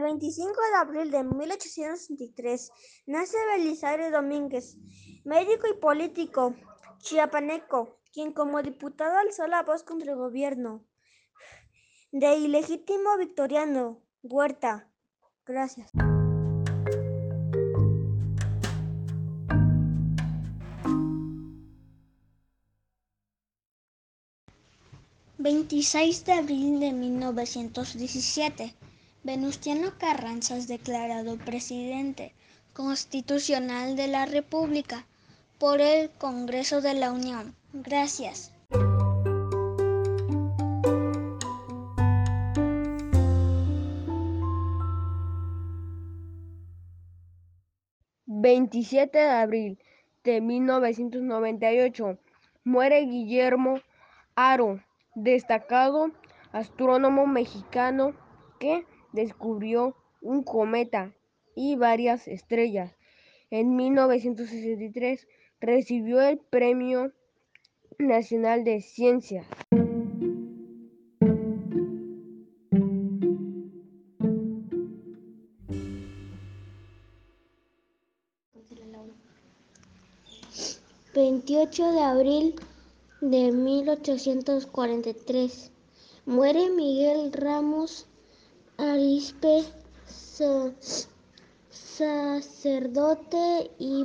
El 25 de abril de 1863 nace Belisario Domínguez, médico y político chiapaneco, quien como diputado alzó la voz contra el gobierno de ilegítimo Victoriano Huerta. Gracias. 26 de abril de 1917. Venustiano Carranza es declarado presidente constitucional de la República por el Congreso de la Unión. Gracias. ...27 de abril de 1998... ...muere Guillermo Aro destacado astrónomo mexicano que descubrió un cometa y varias estrellas. En 1963 recibió el Premio Nacional de Ciencias. Veintiocho de abril de 1843. Muere Miguel Ramos Arispe, sacerdote y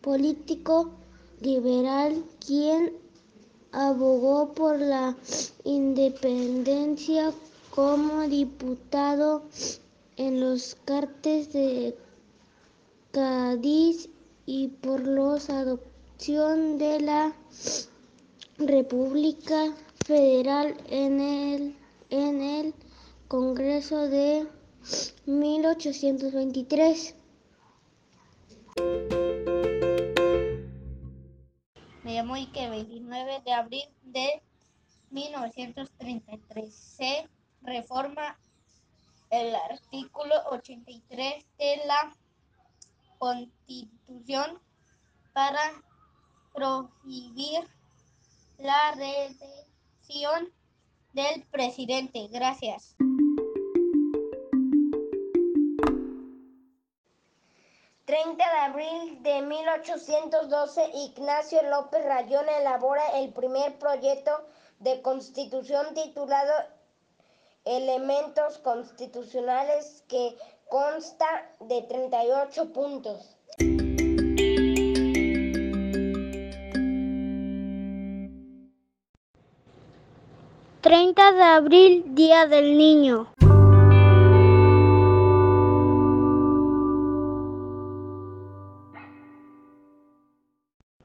político liberal, quien abogó por la independencia como diputado en los cartes de Cádiz y por los adoptados de la República Federal en el, en el Congreso de 1823. Me llamo Ike, 29 de abril de 1933. Se reforma el artículo 83 de la Constitución para prohibir la reelección del presidente. Gracias. ...30 de abril de 1812... ...Ignacio López Rayón elabora el primer proyecto de constitución titulado Elementos Constitucionales que consta de 38 puntos. 30 de abril, Día del Niño.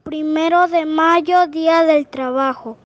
Primero de mayo, Día del Trabajo.